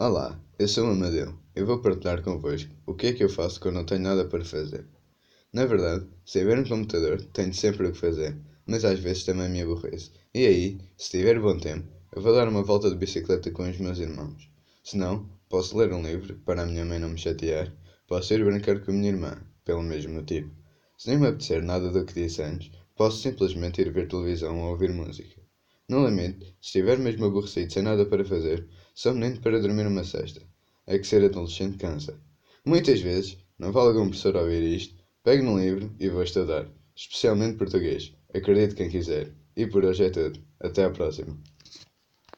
Olá, eu sou o Amadeu. Eu vou partilhar convosco o que é que eu faço quando não tenho nada para fazer. Na verdade, se tiver um computador, tenho sempre o que fazer, mas às vezes também me aborreço. E aí, se tiver bom tempo, eu vou dar uma volta de bicicleta com os meus irmãos. Se não, posso ler um livro, para a minha mãe não me chatear. Posso ir brincar com a minha irmã, pelo mesmo motivo. Se nem me apetecer nada do que disse antes, posso simplesmente ir ver televisão ou ouvir música. No limite, se estiver mesmo aborrecido sem nada para fazer, só menino para dormir uma cesta. É que ser adolescente cansa. Muitas vezes, não vale algum professor ouvir isto, pego num livro e vou estudar, especialmente português. Acredite quem quiser. E por hoje é tudo. Até à próxima.